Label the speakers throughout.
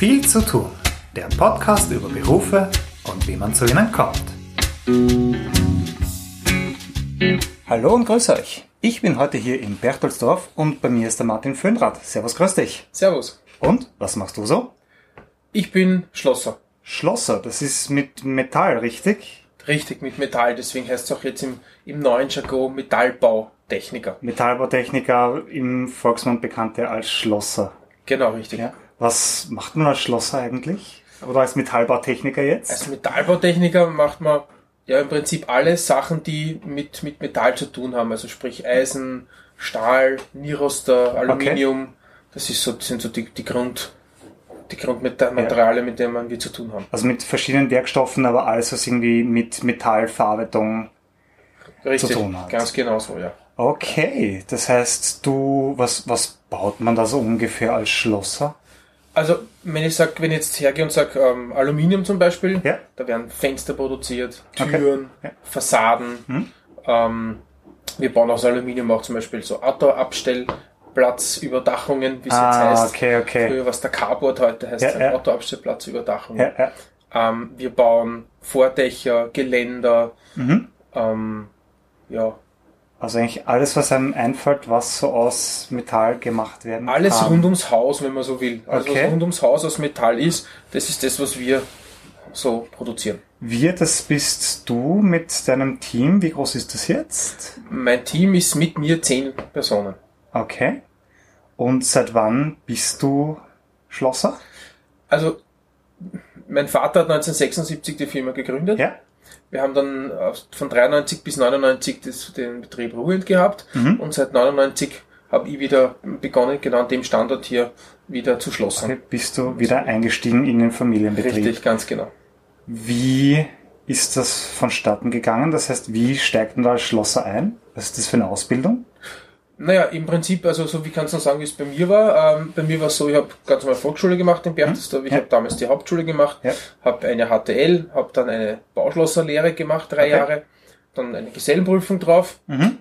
Speaker 1: Viel zu tun. Der Podcast über Berufe und wie man zu ihnen kommt. Hallo und grüß euch. Ich bin heute hier in Berchtoldsdorf und bei mir ist der Martin Föhnrad. Servus, grüß dich.
Speaker 2: Servus.
Speaker 1: Und, was machst du so?
Speaker 2: Ich bin Schlosser.
Speaker 1: Schlosser, das ist mit Metall, richtig?
Speaker 2: Richtig, mit Metall. Deswegen heißt es auch jetzt im, im neuen Jargon Metallbautechniker.
Speaker 1: Metallbautechniker im Volksmund bekannte als Schlosser.
Speaker 2: Genau, richtig.
Speaker 1: Ja. Was macht man als Schlosser eigentlich? Oder als Metallbautechniker jetzt?
Speaker 2: Als Metallbautechniker macht man ja im Prinzip alle Sachen, die mit, mit Metall zu tun haben. Also sprich Eisen, Stahl, Niroster, Aluminium. Das ist so, das sind so die, die Grund, die Grundmaterialien, mit denen wir zu tun haben.
Speaker 1: Also mit verschiedenen Werkstoffen, aber alles, was irgendwie mit Metallverarbeitung
Speaker 2: Richtig,
Speaker 1: zu tun hat.
Speaker 2: ganz genau so, ja.
Speaker 1: Okay, das heißt, du, was, was baut man da so ungefähr als Schlosser?
Speaker 2: Also, wenn ich sag, wenn ich jetzt hergehe und sage ähm, Aluminium zum Beispiel,
Speaker 1: Ja.
Speaker 2: da werden Fenster produziert,
Speaker 1: Okay.
Speaker 2: Türen,
Speaker 1: Ja.
Speaker 2: Fassaden.
Speaker 1: Mhm.
Speaker 2: Ähm, wir bauen aus Aluminium auch zum Beispiel so Autoabstellplatzüberdachungen, wie es
Speaker 1: Ah,
Speaker 2: jetzt heißt.
Speaker 1: okay, okay.
Speaker 2: Früher was der Carport heute heißt,
Speaker 1: Ja,
Speaker 2: ein
Speaker 1: ja.
Speaker 2: Autoabstellplatzüberdachung.
Speaker 1: Ja, ja.
Speaker 2: Ähm, wir bauen Vordächer, Geländer,
Speaker 1: Mhm.
Speaker 2: ähm, ja,
Speaker 1: Also eigentlich alles, was einem einfällt, was so aus Metall gemacht werden
Speaker 2: alles
Speaker 1: kann.
Speaker 2: rund ums Haus, wenn man so will. Also
Speaker 1: Okay.
Speaker 2: was rund ums Haus aus Metall ist, das ist das, was wir so produzieren.
Speaker 1: Wir, das bist du mit deinem Team. Wie groß ist das jetzt?
Speaker 2: Mein Team ist mit mir zehn Personen.
Speaker 1: Okay. Und seit wann bist du Schlosser?
Speaker 2: Also, mein Vater hat 1976 die Firma gegründet.
Speaker 1: Ja.
Speaker 2: Wir haben dann von 93 bis 99 das, den Betrieb ruhend gehabt.
Speaker 1: Mhm.
Speaker 2: Und seit 99 habe ich wieder begonnen, genau an dem Standort hier wieder zu schlossen.
Speaker 1: Okay. Bist du wieder eingestiegen in den Familienbetrieb?
Speaker 2: Richtig, ganz genau.
Speaker 1: Wie ist das vonstatten gegangen? Das heißt, wie steigt man da als Schlosser ein? Was ist das für eine Ausbildung?
Speaker 2: Naja, im Prinzip, also so wie kannst du sagen, wie es bei mir war. Ähm, bei mir war es so, ich habe ganz normal Volksschule gemacht in Berchtesgaden. Ich
Speaker 1: Ja.
Speaker 2: habe damals die Hauptschule gemacht,
Speaker 1: Ja.
Speaker 2: habe eine HTL, habe dann eine Bauschlosserlehre gemacht, drei
Speaker 1: Okay.
Speaker 2: Jahre, dann eine Gesellenprüfung drauf.
Speaker 1: Mhm.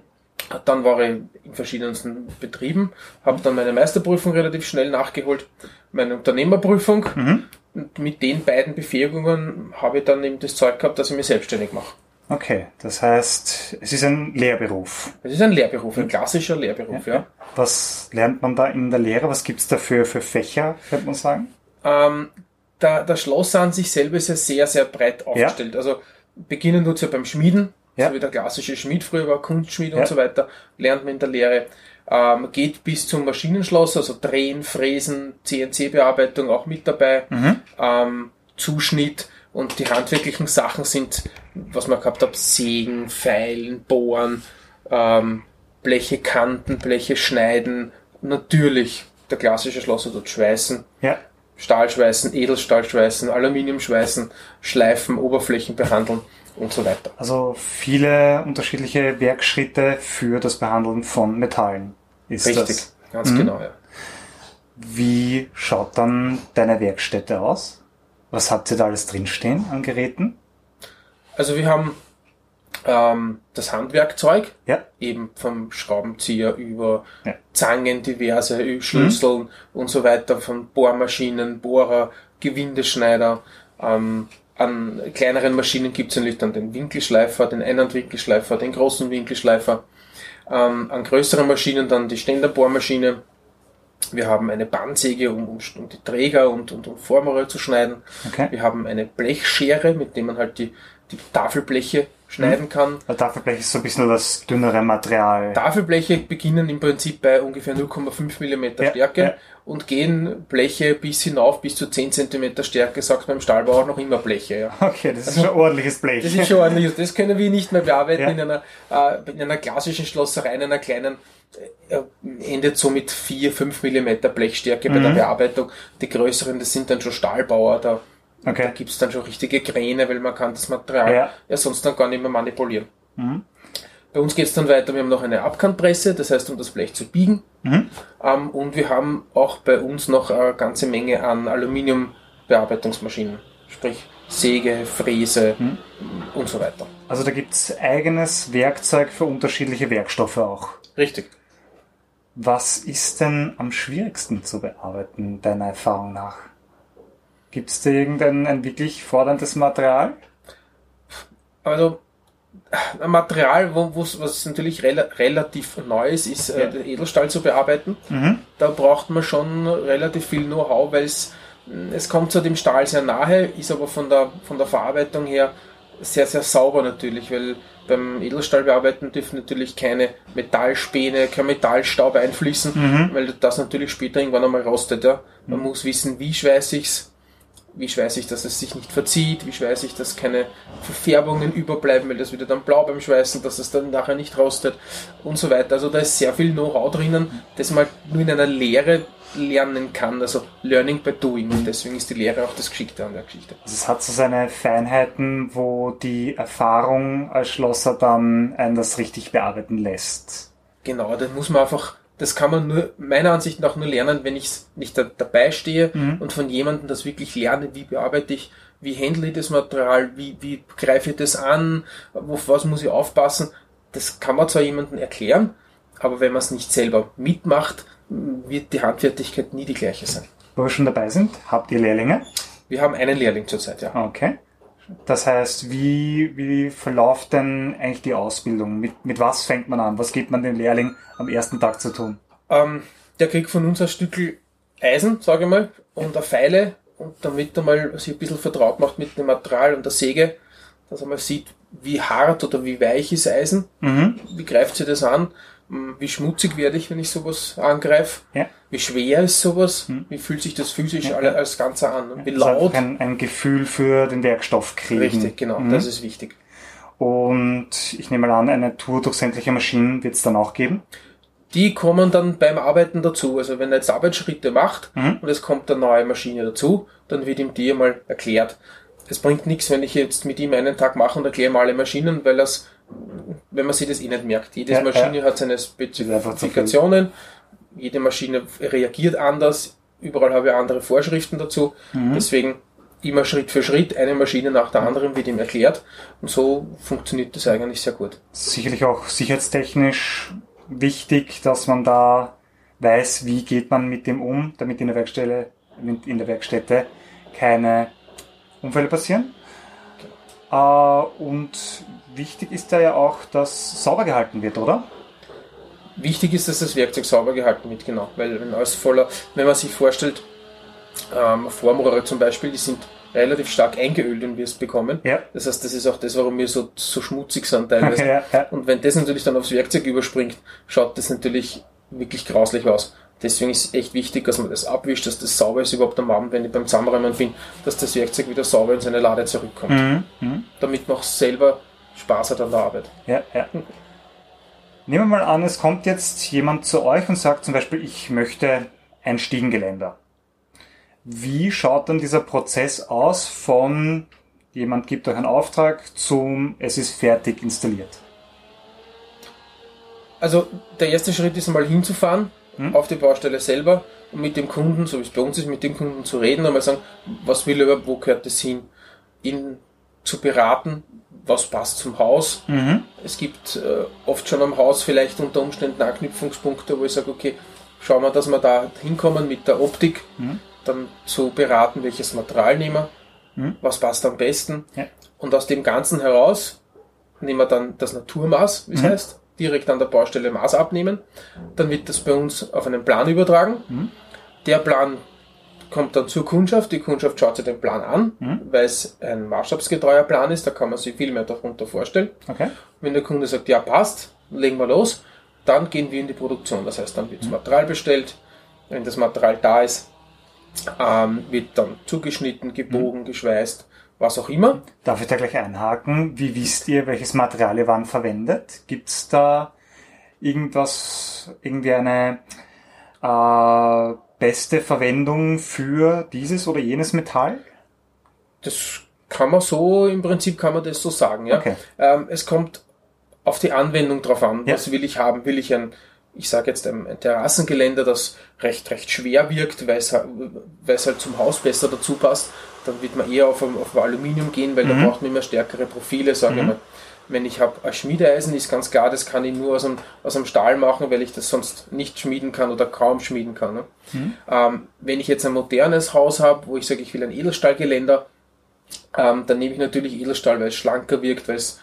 Speaker 2: Dann war ich in verschiedensten Betrieben, habe dann meine Meisterprüfung relativ schnell nachgeholt, meine Unternehmerprüfung.
Speaker 1: Mhm.
Speaker 2: Und mit den beiden Befähigungen habe ich dann eben das Zeug gehabt, dass ich mich selbstständig mache.
Speaker 1: Okay, das heißt, es ist ein Lehrberuf.
Speaker 2: Das ist ein Lehrberuf, ein klassischer Lehrberuf, ja.
Speaker 1: Was lernt man da in der Lehre? Was gibt's da für, für Fächer, könnte man sagen?
Speaker 2: Ähm, der, der Schlosser an sich selber ist ja sehr, sehr breit aufgestellt. Also beginnen tut ja beim Schmieden,
Speaker 1: Ja.
Speaker 2: so wie der klassische Schmied früher war, Kunstschmied
Speaker 1: Ja.
Speaker 2: und so weiter, lernt man in der Lehre. Ähm, geht bis zum Maschinenschloss, also Drehen, Fräsen, CNC-Bearbeitung auch mit dabei,
Speaker 1: Mhm.
Speaker 2: ähm, Zuschnitt und die handwerklichen Sachen sind, was man gehabt hat, Sägen, Feilen, Bohren, ähm, Bleche kanten, Bleche schneiden, natürlich der klassische Schlosser dort schweißen,
Speaker 1: Ja.
Speaker 2: Stahlschweißen, Edelstahlschweißen, Aluminiumschweißen, Schleifen, Oberflächen behandeln und so weiter.
Speaker 1: Also viele unterschiedliche Werkschritte für das Behandeln von Metallen ist
Speaker 2: Richtig,
Speaker 1: das.
Speaker 2: ganz
Speaker 1: Mhm.
Speaker 2: genau, ja.
Speaker 1: Wie schaut dann deine Werkstätte aus? Was habt ihr da alles drinstehen an Geräten?
Speaker 2: Also wir haben ähm, das Handwerkzeug,
Speaker 1: Ja.
Speaker 2: eben vom Schraubenzieher über
Speaker 1: Ja.
Speaker 2: Zangen, diverse Schlüsseln und so weiter, von Bohrmaschinen, Bohrer, Gewindeschneider. Ähm, an kleineren Maschinen gibt es natürlich dann den Winkelschleifer, den Einhandwinkelschleifer, den großen Winkelschleifer. Ähm, an größeren Maschinen dann die Ständerbohrmaschine. Wir haben eine Bandsäge, um, um, um die Träger und, und um Formrohre zu schneiden.
Speaker 1: Okay.
Speaker 2: Wir haben eine Blechschere, mit der man halt die, die Tafelbleche schneiden kann.
Speaker 1: Weil Tafelblech ist so ein bisschen das dünnere Material.
Speaker 2: Tafelbleche beginnen im Prinzip bei ungefähr 0,5 mm
Speaker 1: Ja,
Speaker 2: Stärke
Speaker 1: ja.
Speaker 2: und gehen Bleche bis hinauf, bis zu 10 cm Stärke, sagt man im Stahlbau auch noch immer Bleche. Ja.
Speaker 1: Okay, das ist schon ordentliches Blech.
Speaker 2: Das ist schon ordentlich. Das können wir nicht mehr bearbeiten in, einer, äh, in einer klassischen Schlosserei, in einer kleinen, endet so mit 4, 5 mm Blechstärke bei der
Speaker 1: Mhm.
Speaker 2: Bearbeitung. Die größeren, das sind dann schon Stahlbauer, da, da
Speaker 1: Okay.
Speaker 2: gibt's dann schon richtige Kräne, weil man kann das Material
Speaker 1: Ja.
Speaker 2: ja. sonst dann gar nicht mehr manipulieren.
Speaker 1: Mhm.
Speaker 2: Bei uns geht's dann weiter, wir haben noch eine Abkantpresse, das heißt, um das Blech zu biegen.
Speaker 1: Mhm.
Speaker 2: Ähm, und wir haben auch bei uns noch eine ganze Menge an Aluminiumbearbeitungsmaschinen, sprich Säge, Fräse
Speaker 1: Mhm.
Speaker 2: und so weiter.
Speaker 1: Also da gibt's eigenes Werkzeug für unterschiedliche Werkstoffe auch.
Speaker 2: Richtig.
Speaker 1: Was ist denn am schwierigsten zu bearbeiten, deiner Erfahrung nach? Gibt es da irgendein ein wirklich forderndes Material?
Speaker 2: Also ein Material, wo, was natürlich rela relativ neu ist, ist äh, ja. Edelstahl zu bearbeiten. Mhm. Da braucht man schon relativ viel Know-how, weil es, es kommt zu dem Stahl sehr nahe, ist aber von der, von der Verarbeitung her sehr, sehr sauber natürlich, weil beim Edelstahl bearbeiten dürfen natürlich keine Metallspäne, kein Metallstaub einfließen, mhm. weil das natürlich später irgendwann einmal rostet. Ja. Man mhm. muss wissen, wie schweiß ich's, wie schweiß ich, dass es sich nicht verzieht, wie schweiß ich, dass keine Verfärbungen überbleiben, weil das wieder dann blau beim Schweißen, dass es dann nachher nicht rostet und so weiter. Also da ist sehr viel Know-how drinnen, das man nur in einer Lehre lernen kann, also Learning by Doing und deswegen ist die Lehre auch das Geschickte an der Geschichte.
Speaker 1: Also es hat so seine Feinheiten, wo die Erfahrung als Schlosser dann einen das richtig bearbeiten lässt.
Speaker 2: Genau, da muss man einfach das kann man nur, meiner Ansicht nach nur lernen, wenn ich nicht da, dabei stehe mhm. und von jemandem das wirklich lerne, wie bearbeite ich, wie handle ich das Material, wie, wie greife ich das an, auf was muss ich aufpassen. Das kann man zwar jemandem erklären, aber wenn man es nicht selber mitmacht, wird die Handfertigkeit nie die gleiche sein.
Speaker 1: Wo wir schon dabei sind, habt ihr Lehrlinge?
Speaker 2: Wir haben einen Lehrling zurzeit, ja.
Speaker 1: Okay. Das heißt, wie, wie verläuft denn eigentlich die Ausbildung? Mit, mit was fängt man an? Was gibt man dem Lehrling am ersten Tag zu tun?
Speaker 2: Ähm, der kriegt von uns ein Stückel Eisen, sage ich mal, und eine Feile, und damit er mal sich ein bisschen vertraut macht mit dem Material und der Säge, dass er mal sieht, wie hart oder wie weich ist Eisen, mhm. wie greift sie das an, wie schmutzig werde ich, wenn ich sowas angreife, ja. wie schwer ist sowas, hm. wie fühlt sich das physisch ja. als Ganze an,
Speaker 1: wie laut. Ein, ein, Gefühl für den Werkstoff kriegen.
Speaker 2: Richtig, genau, mhm. das ist wichtig.
Speaker 1: Und ich nehme mal an, eine Tour durch sämtliche Maschinen wird es dann auch geben?
Speaker 2: Die kommen dann beim Arbeiten dazu. Also wenn er jetzt Arbeitsschritte macht mhm. und es kommt eine neue Maschine dazu, dann wird ihm die einmal erklärt. Es bringt nichts, wenn ich jetzt mit ihm einen Tag mache und erkläre ihm alle Maschinen, weil das wenn man sich das eh nicht merkt. Jede ja, Maschine ja. hat seine Spezifikationen, jede Maschine reagiert anders, überall habe ich andere Vorschriften dazu. Mhm. Deswegen immer Schritt für Schritt, eine Maschine nach der anderen wird ihm erklärt und so funktioniert das eigentlich sehr gut.
Speaker 1: Sicherlich auch sicherheitstechnisch wichtig, dass man da weiß, wie geht man mit dem um, damit in der Werkstätte, in der Werkstätte keine Unfälle passieren. Genau. und wichtig ist da ja auch, dass sauber gehalten wird, oder?
Speaker 2: Wichtig ist, dass das Werkzeug sauber gehalten wird, genau. Weil wenn alles voller, wenn man sich vorstellt, ähm, Formrohre zum Beispiel, die sind relativ stark eingeölt, wenn wir es bekommen. Ja. Das heißt, das ist auch das, warum wir so, so schmutzig sind teilweise. Ja, ja. Und wenn das natürlich dann aufs Werkzeug überspringt, schaut das natürlich wirklich grauslich aus. Deswegen ist es echt wichtig, dass man das abwischt, dass das sauber ist überhaupt am Abend, wenn ich beim Zusammenräumen bin, dass das Werkzeug wieder sauber in seine Lade zurückkommt. Mhm. Mhm. Damit man auch selber Spaß hat an der Arbeit.
Speaker 1: Ja, ja. Nehmen wir mal an, es kommt jetzt jemand zu euch und sagt zum Beispiel, ich möchte ein Stiegengeländer. Wie schaut dann dieser Prozess aus von jemand gibt euch einen Auftrag zum es ist fertig installiert?
Speaker 2: Also der erste Schritt ist einmal hinzufahren hm? auf die Baustelle selber und mit dem Kunden, so wie es bei uns ist, mit dem Kunden zu reden und mal sagen, was will er, wo gehört das hin, ihn zu beraten, was passt zum Haus. Mhm. Es gibt äh, oft schon am Haus vielleicht unter Umständen Anknüpfungspunkte, wo ich sage, okay, schauen wir, dass wir da hinkommen mit der Optik, mhm. dann zu beraten, welches Material nehmen wir, mhm. was passt am besten. Ja. Und aus dem Ganzen heraus nehmen wir dann das Naturmaß, wie es mhm. heißt, direkt an der Baustelle Maß abnehmen. Dann wird das bei uns auf einen Plan übertragen. Mhm. Der Plan kommt dann zur Kundschaft. Die Kundschaft schaut sich den Plan an, mhm. weil es ein maßstabsgetreuer Plan ist. Da kann man sich viel mehr darunter vorstellen. Okay. Wenn der Kunde sagt, ja passt, legen wir los, dann gehen wir in die Produktion. Das heißt, dann wird das mhm. Material bestellt. Wenn das Material da ist, ähm, wird dann zugeschnitten, gebogen, mhm. geschweißt, was auch immer.
Speaker 1: Darf ich da gleich einhaken? Wie wisst ihr, welches Material ihr wann verwendet? Gibt es da irgendwas, irgendwie eine äh, beste Verwendung für dieses oder jenes Metall?
Speaker 2: Das kann man so, im Prinzip kann man das so sagen, ja. Okay. Ähm, es kommt auf die Anwendung drauf an. Ja. Was will ich haben? Will ich ein, ich sage jetzt ein, Terrassengeländer, das recht, recht schwer wirkt, weil es, halt zum Haus besser dazu passt, dann wird man eher auf, auf Aluminium gehen, weil mhm. da braucht man immer stärkere Profile, sage ich mhm. mal. Wenn ich habe ein Schmiedeeisen, ist ganz klar, das kann ich nur aus einem, aus einem Stahl machen, weil ich das sonst nicht schmieden kann oder kaum schmieden kann. Ne? Mhm. Ähm, wenn ich jetzt ein modernes Haus habe, wo ich sage, ich will ein Edelstahlgeländer, ähm, dann nehme ich natürlich Edelstahl, weil es schlanker wirkt, weil es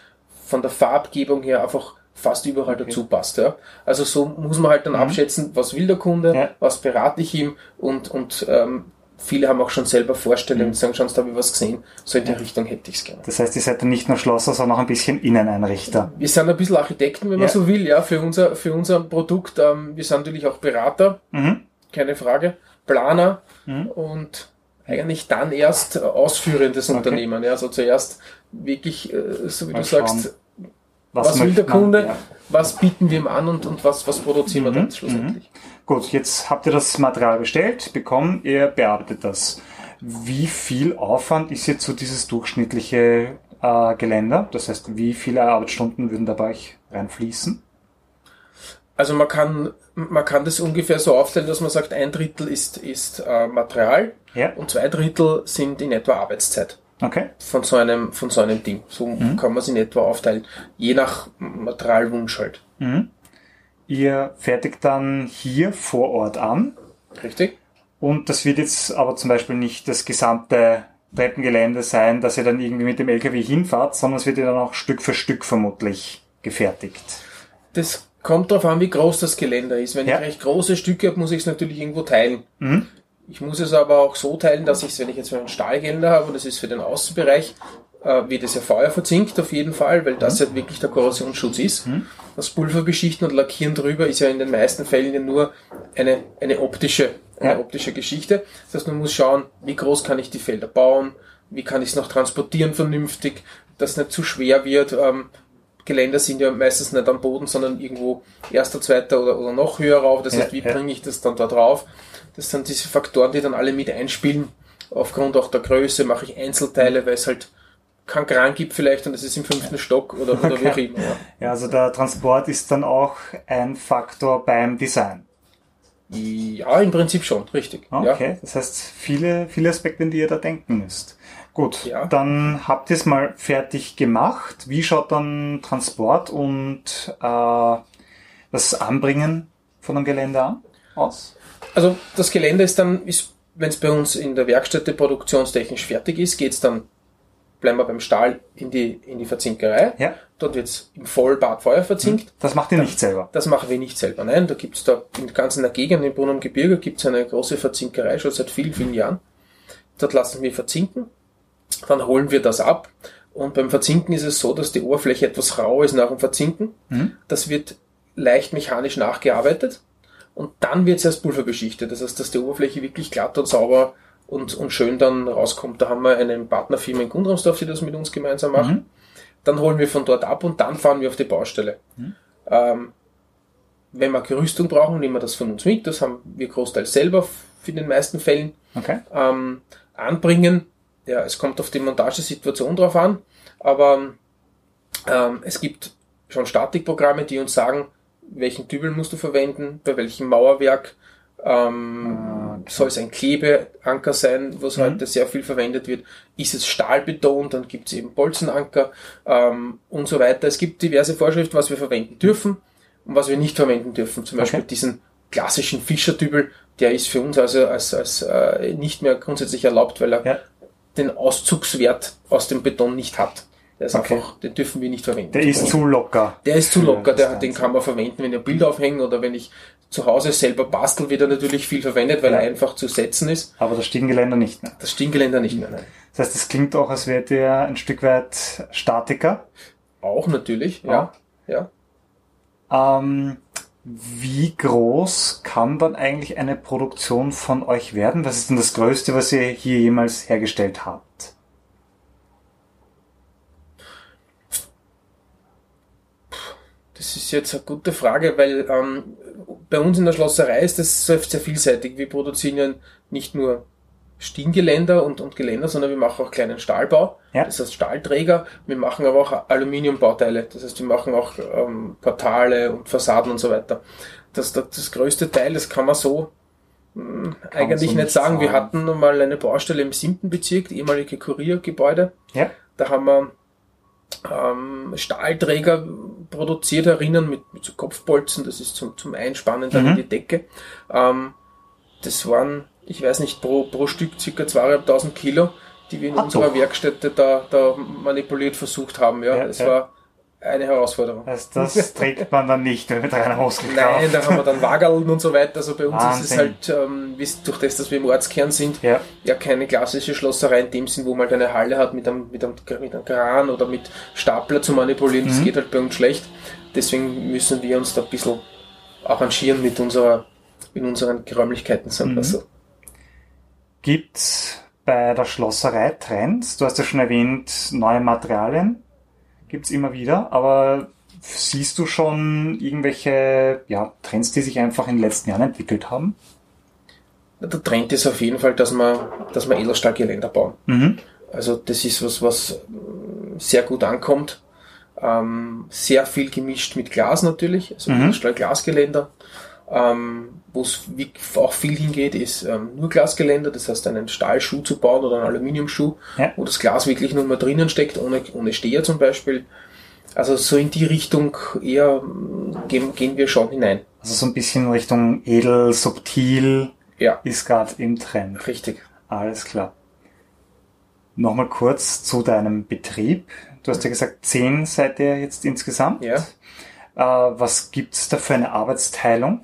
Speaker 2: von der Farbgebung her einfach fast überall okay. dazu passt. Ja. Also so muss man halt dann mhm. abschätzen, was will der Kunde, ja. was berate ich ihm und, und ähm, viele haben auch schon selber Vorstellungen mhm. und sagen, schon, da habe ich was gesehen, so in die ja. Richtung hätte ich es gerne.
Speaker 1: Das heißt, ihr seid dann nicht nur Schlosser, sondern auch ein bisschen Inneneinrichter.
Speaker 2: Wir sind ein bisschen Architekten, wenn man so will, ja, für unser, für unser Produkt. Ähm, wir sind natürlich auch Berater, mhm. keine Frage, Planer mhm. und eigentlich dann erst ausführendes okay. Unternehmen. Ja, also zuerst wirklich, äh, so wie Mal du schauen. sagst, was, was will der Kunde, ja. was bieten wir ihm an und, und was, was produzieren wir dann mhm, schlussendlich.
Speaker 1: Mhm. Gut, jetzt habt ihr das Material bestellt, bekommen, ihr bearbeitet das. Wie viel Aufwand ist jetzt so dieses durchschnittliche äh, Geländer? Das heißt, wie viele Arbeitsstunden würden da bei euch reinfließen?
Speaker 2: Also man kann, man kann das ungefähr so aufteilen, dass man sagt, ein Drittel ist, ist äh, Material ja. und zwei Drittel sind in etwa Arbeitszeit.
Speaker 1: Okay.
Speaker 2: Von so einem, von so einem Ding. So mhm. kann man es in etwa aufteilen. Je nach Materialwunsch halt.
Speaker 1: Mhm. Ihr fertigt dann hier vor Ort an.
Speaker 2: Richtig.
Speaker 1: Und das wird jetzt aber zum Beispiel nicht das gesamte Treppengelände sein, dass ihr dann irgendwie mit dem LKW hinfahrt, sondern es wird ja dann auch Stück für Stück vermutlich gefertigt.
Speaker 2: Das kommt darauf an, wie groß das Geländer ist. Wenn ja. ich recht große Stücke habe, muss ich es natürlich irgendwo teilen. Mhm. Ich muss es aber auch so teilen, dass ich es, wenn ich jetzt ein Stahlgeländer habe, und das ist für den Außenbereich, äh, wird es ja Feuer verzinkt auf jeden Fall, weil das mhm. ja wirklich der Korrosionsschutz ist. Mhm. Das Pulver beschichten und lackieren drüber ist ja in den meisten Fällen ja nur eine, eine optische, eine ja. optische Geschichte. Das heißt, man muss schauen, wie groß kann ich die Felder bauen, wie kann ich es noch transportieren vernünftig, dass es nicht zu schwer wird. Ähm, Geländer sind ja meistens nicht am Boden, sondern irgendwo erster, zweiter oder, oder noch höher rauf. Das heißt, wie ja. bringe ich das dann da drauf? Das sind diese Faktoren, die dann alle mit einspielen. Aufgrund auch der Größe mache ich Einzelteile, weil es halt keinen Kran gibt vielleicht und es ist im fünften Stock oder, oder okay. wie auch immer.
Speaker 1: Ja. also der Transport ist dann auch ein Faktor beim Design.
Speaker 2: Ja, im Prinzip schon, richtig.
Speaker 1: Okay,
Speaker 2: ja.
Speaker 1: das heißt viele, viele Aspekte, in die ihr da denken müsst. Gut, ja. dann habt ihr es mal fertig gemacht. Wie schaut dann Transport und äh, das Anbringen von einem Gelände an, aus?
Speaker 2: Also das Gelände ist dann, ist, wenn es bei uns in der Werkstätte produktionstechnisch fertig ist, geht es dann bleiben wir beim Stahl in die, in die Verzinkerei. Ja. Dort wird es im Vollbad Feuer verzinkt.
Speaker 1: Das macht ihr nicht selber?
Speaker 2: Das machen wir nicht selber. Nein, da gibt es da in ganz in der Gegend, im Brunnen Gebirge, gibt es eine große Verzinkerei, schon seit vielen, vielen Jahren. Dort lassen wir verzinken. Dann holen wir das ab. Und beim Verzinken ist es so, dass die Oberfläche etwas rau ist nach dem Verzinken. Mhm. Das wird leicht mechanisch nachgearbeitet. Und dann wird es erst pulverbeschichtet. Das heißt, dass die Oberfläche wirklich glatt und sauber und, und schön dann rauskommt. Da haben wir einen Partnerfirma in Gundramsdorf, die das mit uns gemeinsam machen. Mhm. Dann holen wir von dort ab und dann fahren wir auf die Baustelle. Mhm. Ähm, wenn wir Gerüstung brauchen, nehmen wir das von uns mit. Das haben wir großteils selber für den meisten Fällen. Okay. Ähm, anbringen, ja, es kommt auf die Montagesituation drauf an, aber ähm, es gibt schon Statikprogramme, die uns sagen, welchen Dübel musst du verwenden, bei welchem Mauerwerk, ähm, ah, soll es ein Klebeanker sein, was mhm. heute sehr viel verwendet wird. Ist es Stahlbeton, dann gibt es eben Bolzenanker ähm, und so weiter. Es gibt diverse Vorschriften, was wir verwenden dürfen und was wir nicht verwenden dürfen. Zum Beispiel okay. diesen klassischen Fischerdübel, der ist für uns also als, als äh, nicht mehr grundsätzlich erlaubt, weil er ja. den Auszugswert aus dem Beton nicht hat. Der ist okay. einfach, den dürfen wir nicht verwenden.
Speaker 1: Der ist zu locker.
Speaker 2: Der ist zu locker, der, den kann man verwenden, wenn ein Bild aufhängen oder wenn ich zu Hause selber bastel, wird er natürlich viel verwendet, weil ja. er einfach zu setzen ist.
Speaker 1: Aber das Stiegengeländer nicht mehr.
Speaker 2: Das Stiegengeländer nicht mehr, nein.
Speaker 1: Das heißt, es klingt auch, als wärt ihr ein Stück weit Statiker.
Speaker 2: Auch natürlich, ja. ja.
Speaker 1: Ähm, wie groß kann dann eigentlich eine Produktion von euch werden? Was ist denn das Größte, was ihr hier jemals hergestellt habt?
Speaker 2: Das ist jetzt eine gute Frage, weil ähm, bei uns in der Schlosserei ist das sehr vielseitig. Wir produzieren nicht nur Stiegengeländer und, und Geländer, sondern wir machen auch kleinen Stahlbau, ja. das heißt Stahlträger. Wir machen aber auch Aluminiumbauteile, das heißt wir machen auch ähm, Portale und Fassaden und so weiter. Das, das, das größte Teil, das kann man so hm, eigentlich so nicht sagen. sagen. Wir hatten mal eine Baustelle im siebten Bezirk, ehemalige Kuriergebäude. Ja. Da haben wir ähm, Stahlträger produziert herinnen mit, mit so Kopfbolzen, das ist zum, zum Einspannen dann
Speaker 1: Mhm.
Speaker 2: in die Decke. Ähm, das waren, ich weiß nicht, pro, pro Stück circa 2.500 Kilo, die wir in
Speaker 1: Ah,
Speaker 2: unserer
Speaker 1: doch.
Speaker 2: Werkstätte da, da manipuliert versucht haben. Ja,
Speaker 1: Ja,
Speaker 2: es
Speaker 1: ja.
Speaker 2: war eine Herausforderung.
Speaker 1: Das, das trägt man dann nicht mit reiner Muskelkraft.
Speaker 2: Nein, da haben wir dann Wagerln und so weiter. Also bei uns ist es
Speaker 1: Wahnsinn.
Speaker 2: halt, ähm, durch das, dass wir im Ortskern sind,
Speaker 1: Ja,
Speaker 2: ja keine klassische Schlosserei in dem Sinn, wo man halt eine Halle hat mit einem, mit einem, mit einem Kran oder mit Stapler zu manipulieren. Das
Speaker 1: Mhm.
Speaker 2: geht halt bei uns schlecht. Deswegen müssen wir uns da ein bisschen arrangieren mit unserer, in unseren Räumlichkeiten, sagen wir
Speaker 1: Mhm.
Speaker 2: so.
Speaker 1: gibt's bei der Schlosserei Trends? Du hast ja schon erwähnt, neue Materialien gibt's immer wieder, aber siehst du schon irgendwelche ja, Trends, die sich einfach in den letzten Jahren entwickelt haben?
Speaker 2: Der Trend ist auf jeden Fall, dass wir, dass wir Edelstahlgeländer bauen.
Speaker 1: Mhm.
Speaker 2: Also das ist was, was ähm, sehr gut ankommt. Ähm, sehr viel gemischt mit Glas natürlich, also
Speaker 1: Mhm.
Speaker 2: Stahl-Glasgeländer. Ähm, Wo es auch viel hingeht, ist ähm, nur Glasgeländer, das heißt einen Stahlschuh zu bauen oder einen Aluminiumschuh,
Speaker 1: Ja.
Speaker 2: wo das Glas wirklich nur mal drinnen steckt, ohne, ohne Steher zum Beispiel. Also so in die Richtung eher ähm, gehen, gehen wir schon hinein.
Speaker 1: Also so ein bisschen Richtung edel, subtil
Speaker 2: Ja,
Speaker 1: ist gerade im Trend.
Speaker 2: richtig.
Speaker 1: Alles klar. Nochmal kurz zu deinem Betrieb. Du hast ja gesagt, zehn seid ihr jetzt insgesamt.
Speaker 2: Ja.
Speaker 1: Äh, was gibt's da für eine Arbeitsteilung?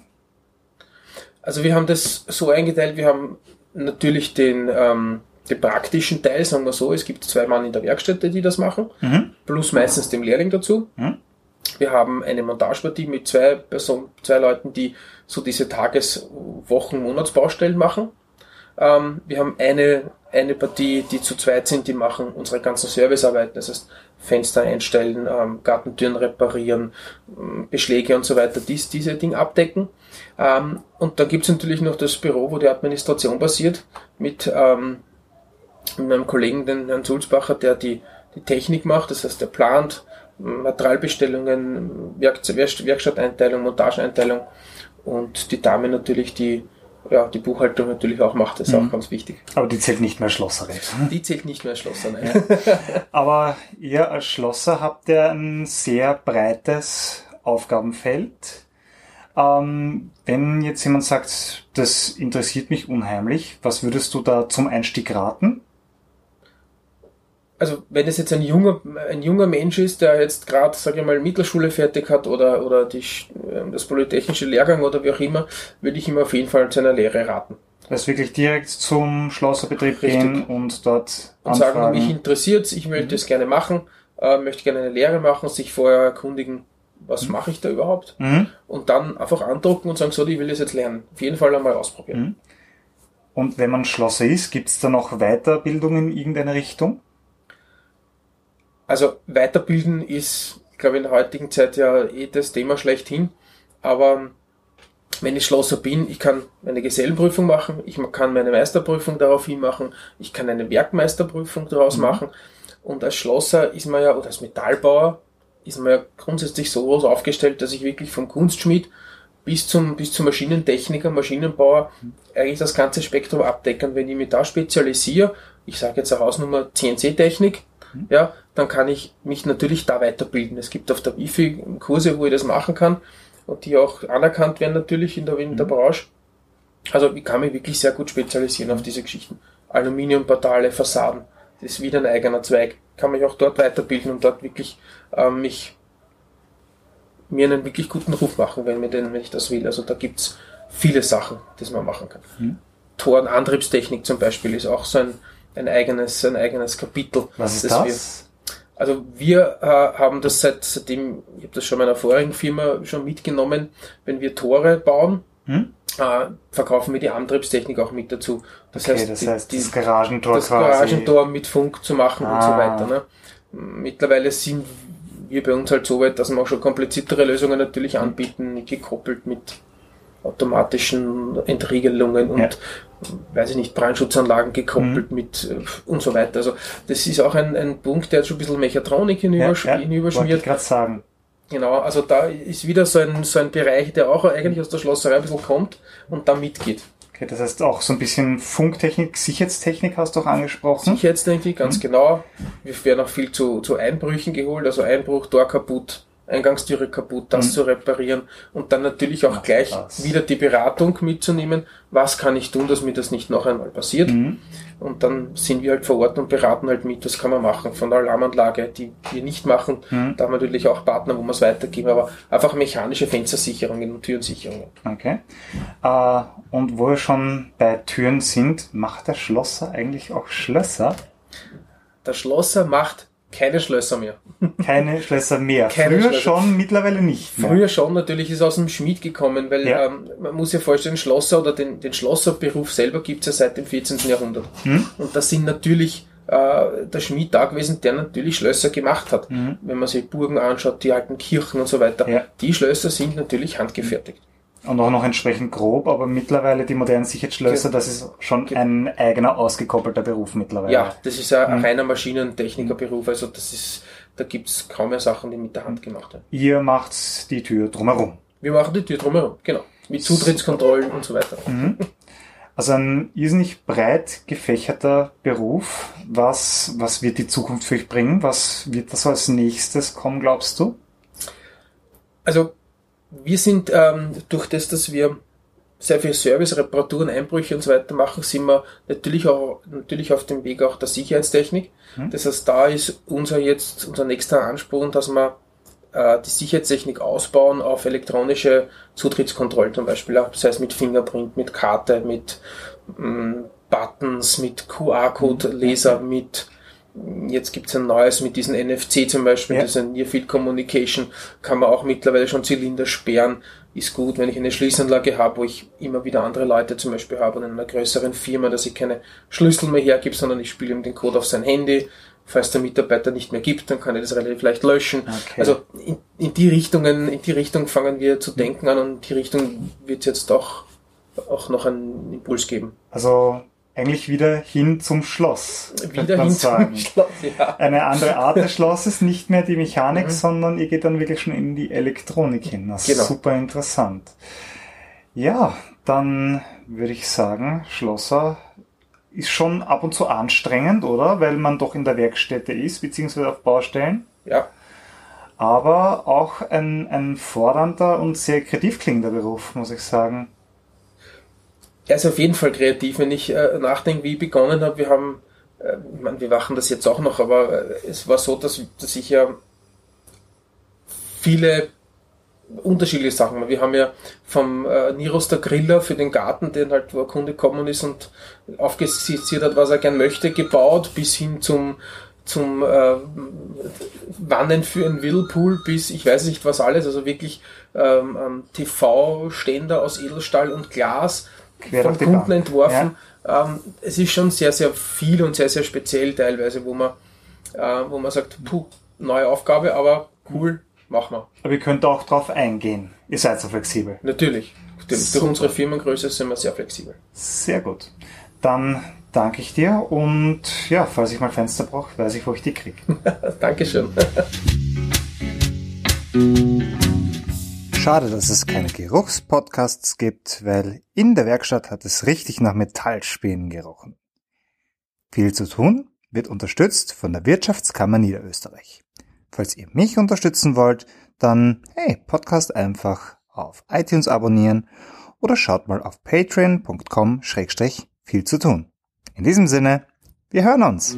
Speaker 2: Also wir haben das so eingeteilt, wir haben natürlich den, ähm, den praktischen Teil, sagen wir so, es gibt zwei Mann in der Werkstätte, die das machen,
Speaker 1: Mhm.
Speaker 2: plus meistens dem Lehrling dazu.
Speaker 1: Mhm.
Speaker 2: Wir haben eine Montagepartie mit zwei Personen, zwei Leuten, die so diese Tages-, Wochen-, Monatsbaustellen machen. Ähm, wir haben eine, eine Partie, die zu zweit sind, die machen unsere ganzen Servicearbeiten, das heißt Fenster einstellen, ähm, Gartentüren reparieren, ähm, Beschläge und so weiter, dies, diese Dinge abdecken. Ähm, und dann gibt's natürlich noch das Büro, wo die Administration passiert, mit, ähm, mit meinem Kollegen, den Herrn Sulzbacher, der die, die Technik macht, das heißt, der plant Materialbestellungen, Werk Werk- Werkstatteinteilung, Montageeinteilung und die Dame natürlich, die ja, die Buchhaltung natürlich auch macht, das ist
Speaker 1: Mhm.
Speaker 2: auch ganz wichtig.
Speaker 1: Aber die zählt nicht mehr als Schlosserei.
Speaker 2: Die zählt nicht mehr Schlosser, nein.
Speaker 1: Aber ihr als Schlosser habt ja ein sehr breites Aufgabenfeld. Ähm, wenn jetzt jemand sagt, das interessiert mich unheimlich, was würdest du da zum Einstieg raten?
Speaker 2: also wenn es jetzt ein junger, ein junger Mensch ist, der jetzt gerade, sage ich mal, Mittelschule fertig hat oder, oder die, Sch- äh, das Polytechnische Lehrgang oder wie auch immer, würde ich ihm auf jeden Fall zu einer Lehre raten.
Speaker 1: Das wirklich direkt zum Schlosserbetrieb
Speaker 2: Richtig.
Speaker 1: gehen und dort
Speaker 2: Und sagen,
Speaker 1: anfragen.
Speaker 2: mich interessiert ich möchte es gerne machen, äh, möchte gerne eine Lehre machen, sich vorher erkundigen, was mache ich da überhaupt?
Speaker 1: mhm.
Speaker 2: Und dann einfach andrucken und sagen, so, ich will das jetzt lernen. Auf jeden Fall einmal ausprobieren.
Speaker 1: Mhm. Und wenn man Schlosser ist, gibt es da noch Weiterbildung in irgendeine Richtung?
Speaker 2: Also weiterbilden ist, glaube ich, in der heutigen Zeit ja eh das Thema schlechthin. Aber wenn ich Schlosser bin, ich kann eine Gesellenprüfung machen, ich kann meine Meisterprüfung daraufhin machen, ich kann eine Werkmeisterprüfung daraus
Speaker 1: Mhm.
Speaker 2: machen. Und als Schlosser ist man ja, oder als Metallbauer, ist man ja grundsätzlich so groß aufgestellt, dass ich wirklich vom Kunstschmied bis zum, bis zum Maschinentechniker, Maschinenbauer eigentlich das ganze Spektrum abdecken. Wenn ich mich da spezialisiere, ich sage jetzt eine Hausnummer CNC-Technik, ja, dann kann ich mich natürlich da weiterbilden. Es gibt auf der IFI Kurse, wo ich das machen kann und die auch anerkannt werden natürlich in der, in der Branche. Also ich kann mich wirklich sehr gut spezialisieren auf diese Geschichten. Aluminiumportale, Fassaden, das ist wieder ein eigener Zweig. Kann mich auch dort weiterbilden und dort wirklich ähm, mich mir einen wirklich guten Ruf machen, wenn, mir denn, wenn ich das will. Also da gibt's viele Sachen, die man machen kann.
Speaker 1: Mhm.
Speaker 2: Tor- und Antriebstechnik zum Beispiel ist auch so ein, ein eigenes, ein eigenes Kapitel.
Speaker 1: Was ist
Speaker 2: das
Speaker 1: das?
Speaker 2: Wir, also wir äh, haben das seit, seitdem, ich habe das schon meiner vorigen Firma schon mitgenommen, wenn wir Tore bauen,
Speaker 1: Hm?
Speaker 2: äh, verkaufen wir die Antriebstechnik auch mit dazu. Das
Speaker 1: Okay,
Speaker 2: heißt,
Speaker 1: das heißt,
Speaker 2: die,
Speaker 1: das Garagentor
Speaker 2: das. Garagentor mit Funk zu machen und so
Speaker 1: Ah.
Speaker 2: weiter. Ne? Mittlerweile sind wir bei uns halt so weit, dass wir auch schon kompliziertere Lösungen natürlich anbieten, gekoppelt mit automatischen Entriegelungen und
Speaker 1: Ja.
Speaker 2: weiß ich nicht, Brandschutzanlagen gekoppelt
Speaker 1: Mhm.
Speaker 2: mit äh, und so weiter. Also das ist auch ein, ein Punkt, der jetzt schon ein bisschen Mechatronik hinübersch
Speaker 1: ja, ja, wollte
Speaker 2: hinüberschmiert.
Speaker 1: ich gerade sagen.
Speaker 2: Genau, also da ist wieder so ein, so ein Bereich, der auch eigentlich aus der Schlosserei ein bisschen kommt und da mitgeht.
Speaker 1: Okay, das heißt auch so ein bisschen Funktechnik, Sicherheitstechnik hast du auch angesprochen.
Speaker 2: Sicherheitstechnik, ganz mhm. genau. Wir werden auch viel zu, zu Einbrüchen geholt, also Einbruch, Tor kaputt, Eingangstüre kaputt, das mhm. zu reparieren und dann natürlich auch gleich das. wieder die Beratung mitzunehmen. Was kann ich tun, dass mir das nicht noch einmal passiert? Mhm. Und dann sind wir halt vor Ort und beraten halt mit, was kann man machen von der Alarmanlage, die wir nicht machen. Mhm. Da haben wir natürlich auch Partner, wo wir es weitergeben, aber einfach mechanische Fenstersicherungen und Türensicherungen.
Speaker 1: Okay. Äh, und wo wir schon bei Türen sind, macht der Schlosser eigentlich auch Schlösser?
Speaker 2: Der Schlosser macht keine Schlösser mehr.
Speaker 1: Keine Schlösser mehr. Keine Früher Schlösser. schon, mittlerweile nicht.
Speaker 2: Mehr. Früher schon, natürlich ist aus dem Schmied gekommen, weil ja. ähm, man muss ja vorstellen, Schlosser oder den, den Schlosserberuf selber gibt es ja seit dem 14. Jahrhundert. Hm? Und das sind natürlich äh, der Schmied da gewesen, der natürlich Schlösser gemacht hat. Mhm. Wenn man sich Burgen anschaut, die alten Kirchen und so weiter, ja. die Schlösser sind natürlich handgefertigt.
Speaker 1: Und auch noch entsprechend grob, aber mittlerweile die modernen Sicherheitsschlösser, das ist schon ein eigener ausgekoppelter Beruf mittlerweile.
Speaker 2: Ja, das ist ein, mhm. reiner Maschinentechnikerberuf, also das ist, da gibt's kaum mehr Sachen, die mit der Hand gemacht werden.
Speaker 1: Ihr macht die Tür drumherum.
Speaker 2: Wir machen die Tür drumherum, genau. Mit Zutrittskontrollen und so weiter. Mhm.
Speaker 1: Also ein irrsinnig breit gefächerter Beruf. Was, was wird die Zukunft für euch bringen? Was wird das als nächstes kommen, glaubst du?
Speaker 2: Also wir sind ähm, durch das, dass wir sehr viel Service, Reparaturen, Einbrüche und so weiter machen, sind wir natürlich auch natürlich auf dem Weg auch der Sicherheitstechnik. Mhm. Das heißt, da ist unser jetzt unser nächster Ansporn, dass wir äh, die Sicherheitstechnik ausbauen auf elektronische Zutrittskontrollen zum Beispiel, sei es mit Fingerprint, mit Karte, mit ähm, Buttons, mit QR-Code-Leser, mhm. mit Jetzt gibt's ein neues mit diesen NFC zum Beispiel, ja. diese Near Field Communication, kann man auch mittlerweile schon Zylinder sperren. Ist gut, wenn ich eine Schließanlage habe, wo ich immer wieder andere Leute zum Beispiel habe und in einer größeren Firma, dass ich keine Schlüssel mehr hergebe, sondern ich spiele ihm den Code auf sein Handy. Falls der Mitarbeiter nicht mehr gibt, dann kann er das relativ leicht löschen. Okay. Also in, in, die Richtungen, in die Richtung fangen wir zu denken an und die Richtung wird jetzt doch auch noch einen Impuls geben.
Speaker 1: Also eigentlich wieder hin zum Schloss.
Speaker 2: Wieder hin sagen. zum Schloss, ja.
Speaker 1: Eine andere Art des Schlosses, nicht mehr die Mechanik, mhm. sondern ihr geht dann wirklich schon in die Elektronik hin. Das genau. ist super interessant. Ja, dann würde ich sagen, Schlosser ist schon ab und zu anstrengend, oder? Weil man doch in der Werkstätte ist, beziehungsweise auf Baustellen.
Speaker 2: Ja.
Speaker 1: Aber auch ein, ein fordernder und sehr kreativ klingender Beruf, muss ich sagen
Speaker 2: er ist auf jeden Fall kreativ. Wenn ich äh, nachdenke, wie ich begonnen habe, wir haben, äh, ich meine, wir machen das jetzt auch noch, aber äh, es war so, dass, dass ich ja viele unterschiedliche Sachen. Wir haben ja vom äh, Niros der Griller für den Garten, den halt, wo ein Kunde gekommen ist und aufgeskizziert hat, was er gern möchte, gebaut, bis hin zum zum äh, Wannen für einen Whirlpool bis ich weiß nicht was alles, also wirklich ähm, TV-Ständer aus Edelstahl und Glas, Quer vom Kunden entworfen. Ja. Ähm, es ist schon sehr, sehr viel und sehr, sehr speziell teilweise, wo man, äh, wo man sagt, puh, neue Aufgabe, aber cool, machen wir.
Speaker 1: Aber ihr könnt auch drauf eingehen. Ihr seid so flexibel.
Speaker 2: Natürlich. Durch, durch unsere Firmengröße sind wir sehr flexibel.
Speaker 1: Sehr gut. Dann danke ich dir und ja, falls ich mal Fenster brauche, weiß ich, wo ich die kriege.
Speaker 2: Dankeschön.
Speaker 1: Schade, dass es keine Geruchspodcasts gibt, weil in der Werkstatt hat es richtig nach Metallspänen gerochen. Viel zu tun wird unterstützt von der Wirtschaftskammer Niederösterreich. Falls ihr mich unterstützen wollt, dann hey, Podcast einfach auf iTunes abonnieren oder schaut mal auf patreon.com schrägstrich viel zu tun. In diesem Sinne, wir hören uns.